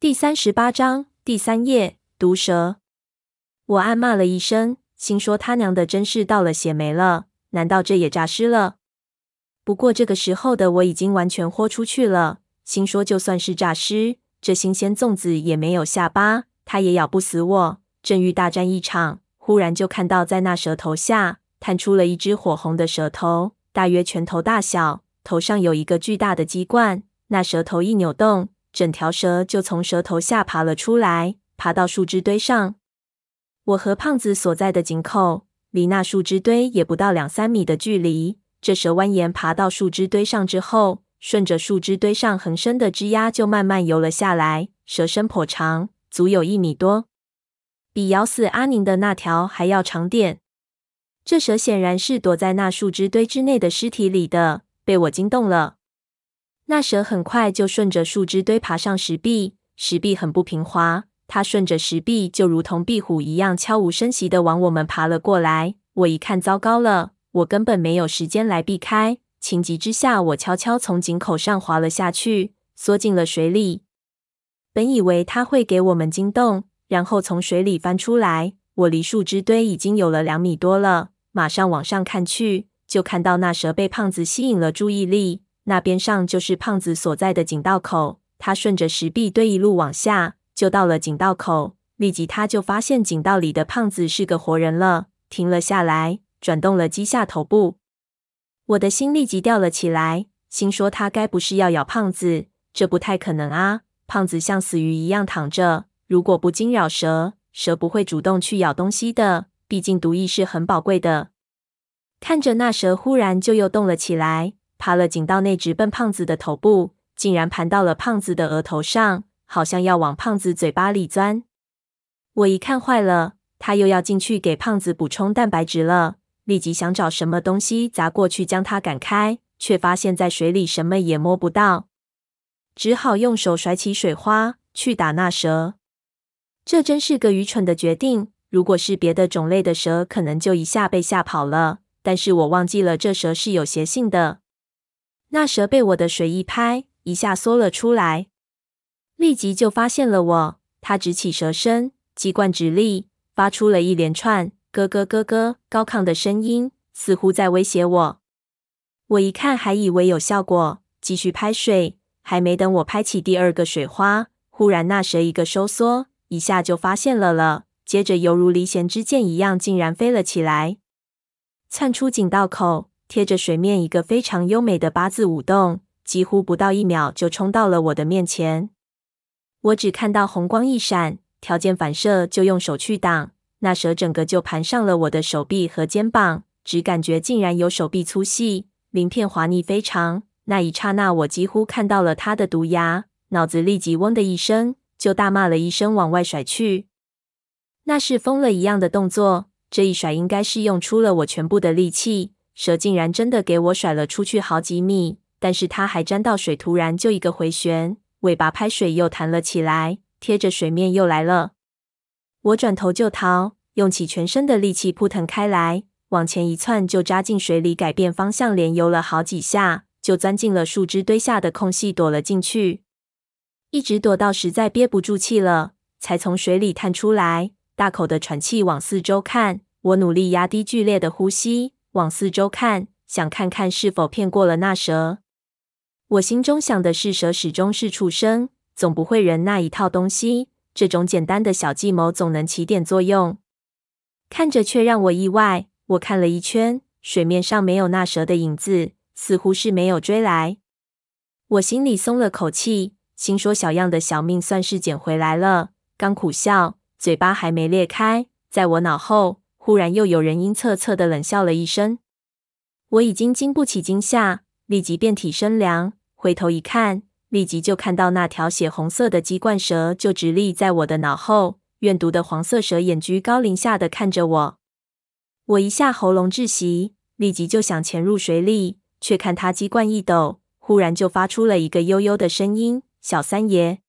第三十八章第三页，毒蛇。我暗骂了一声，心说他娘的真是倒了血霉了，难道这也诈尸了？不过这个时候的我已经完全豁出去了，心说就算是诈尸，这新鲜粽子也没有下巴，他也咬不死我。正欲大战一场，忽然就看到在那蛇头下探出了一只火红的蛇头，大约拳头大小，头上有一个巨大的鸡冠。那蛇头一扭动。整条蛇就从蛇头下爬了出来，爬到树枝堆上。我和胖子所在的井口离那树枝堆也不到两三米的距离。这蛇蜿蜒爬到树枝堆上之后，顺着树枝堆上横生的枝桠就慢慢游了下来。蛇身颇长，足有一米多，比咬死阿宁的那条还要长点。这蛇显然是躲在那树枝堆之内的尸体里的，被我惊动了。那蛇很快就顺着树枝堆爬上石壁，石壁很不平滑，它顺着石壁就如同壁虎一样悄无声息地往我们爬了过来。我一看，糟糕了，我根本没有时间来避开。情急之下，我悄悄从井口上滑了下去，缩进了水里。本以为它会给我们惊动，然后从水里翻出来。我离树枝堆已经有了两米多了，马上往上看去，就看到那蛇被胖子吸引了注意力。那边上就是胖子所在的井道口，他顺着石壁堆一路往下，就到了井道口。立即他就发现井道里的胖子是个活人了，停了下来，转动了鸡下头部。我的心立即吊了起来，心说他该不是要咬胖子，这不太可能啊！胖子像死鱼一样躺着，如果不惊扰蛇，蛇不会主动去咬东西的，毕竟毒液是很宝贵的。看着那蛇忽然就又动了起来。爬了井道内，直奔胖子的头部，竟然盘到了胖子的额头上，好像要往胖子嘴巴里钻。我一看坏了，他又要进去给胖子补充蛋白质了，立即想找什么东西砸过去将他赶开，却发现在水里什么也摸不到，只好用手甩起水花去打那蛇。这真是个愚蠢的决定。如果是别的种类的蛇，可能就一下被吓跑了。但是我忘记了，这蛇是有邪性的。那蛇被我的水一拍，一下缩了出来，立即就发现了我。它直起蛇身，鸡冠直立，发出了一连串咯咯咯咯高亢的声音，似乎在威胁我。我一看，还以为有效果，继续拍水。还没等我拍起第二个水花，忽然那蛇一个收缩，一下就发现了了。接着犹如离弦之箭一样，竟然飞了起来，窜出井道口。贴着水面一个非常优美的八字舞动，几乎不到一秒就冲到了我的面前。我只看到红光一闪，条件反射就用手去挡，那蛇整个就盘上了我的手臂和肩膀，只感觉竟然有手臂粗细，鳞片滑腻非常。那一刹那，我几乎看到了它的毒牙，脑子立即嗡的一声，就大骂了一声，往外甩去。那是疯了一样的动作，这一甩应该是用出了我全部的力气。蛇竟然真的给我甩了出去好几米，但是它还沾到水，突然就一个回旋，尾巴拍水又弹了起来，贴着水面又来了。我转头就逃，用起全身的力气扑腾开来，往前一窜就扎进水里，改变方向，连游了好几下，就钻进了树枝堆下的空隙躲了进去，一直躲到实在憋不住气了，才从水里探出来，大口的喘气，往四周看。我努力压低剧烈的呼吸。往四周看，想看看是否骗过了那蛇。我心中想的是，蛇始终是畜生，总不会人那一套东西。这种简单的小计谋总能起点作用。看着却让我意外，我看了一圈，水面上没有那蛇的影子，似乎是没有追来。我心里松了口气，心说小样的小命算是捡回来了。刚苦笑，嘴巴还没裂开，在我脑后。忽然又有人阴恻恻的冷笑了一声，我已经经不起惊吓，立即遍体生凉，回头一看，立即就看到那条血红色的鸡冠蛇就直立在我的脑后，怨毒的黄色蛇眼居高临下的看着我。我一下喉咙窒息，立即就想潜入水里，却看他鸡冠一抖，忽然就发出了一个悠悠的声音：“小三爷。”